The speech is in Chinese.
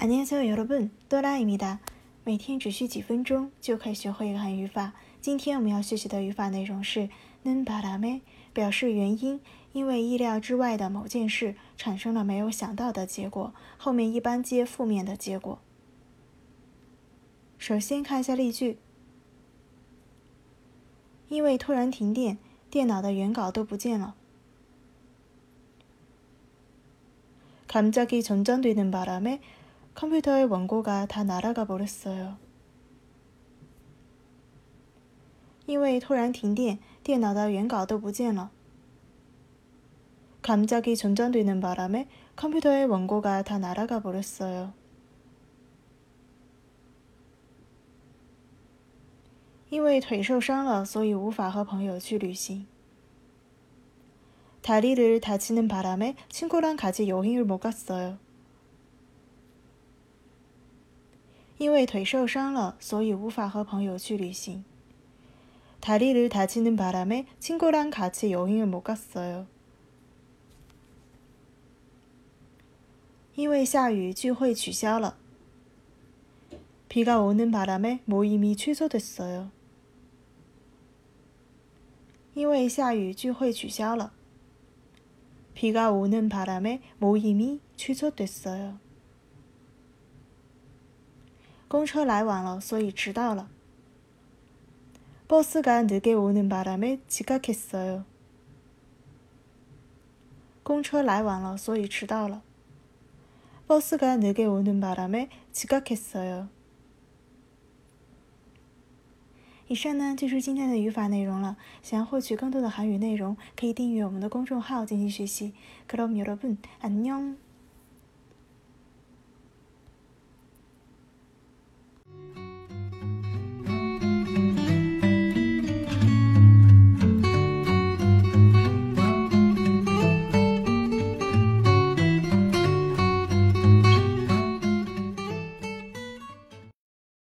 안녕하세요여러분多拉伊米达。每天只需几分钟就可以学会一个韩语法。今天我们要学习的语法内容是는바람에表示原因，因为意料之外的某件事产生了没有想到的结果，后面一般接负面的结果。首先看一下例句：因为突然停电，电脑的原稿都不见了。갑자기전장되는바람에 컴퓨터의 원고가 다 날아가 버렸어요. 因为突然停电，电脑的原稿都不见了。 감작이 전전되는 바람에 컴퓨터의 원고가 다 날아가 버렸어요. 因为腿受伤了，所以无法和朋友去旅行。 다리를 다치는 바람에 친구랑 같이 여행을 못 갔어요. 因为腿受伤了，所以无法和朋友去旅行。다리를다치는바람에친구랑같이여행을못갔어 요。 因为下雨，聚会取消了。비가오는바람에모임이취소됐어 요。 因为下雨，聚会取消了。비가오는바람에모임이취소됐어 요。 公车来晚了，所以迟到了。버스가늦게오는바람에지각했어 요。 公车来晚了，所以迟到了。버스가늦게오는바람에지각했어 요。 以上呢就是今天的语法内容了。想要获取更多的韩语内容，可以订阅我们的公众号进行学习。그럼여러분안 녕。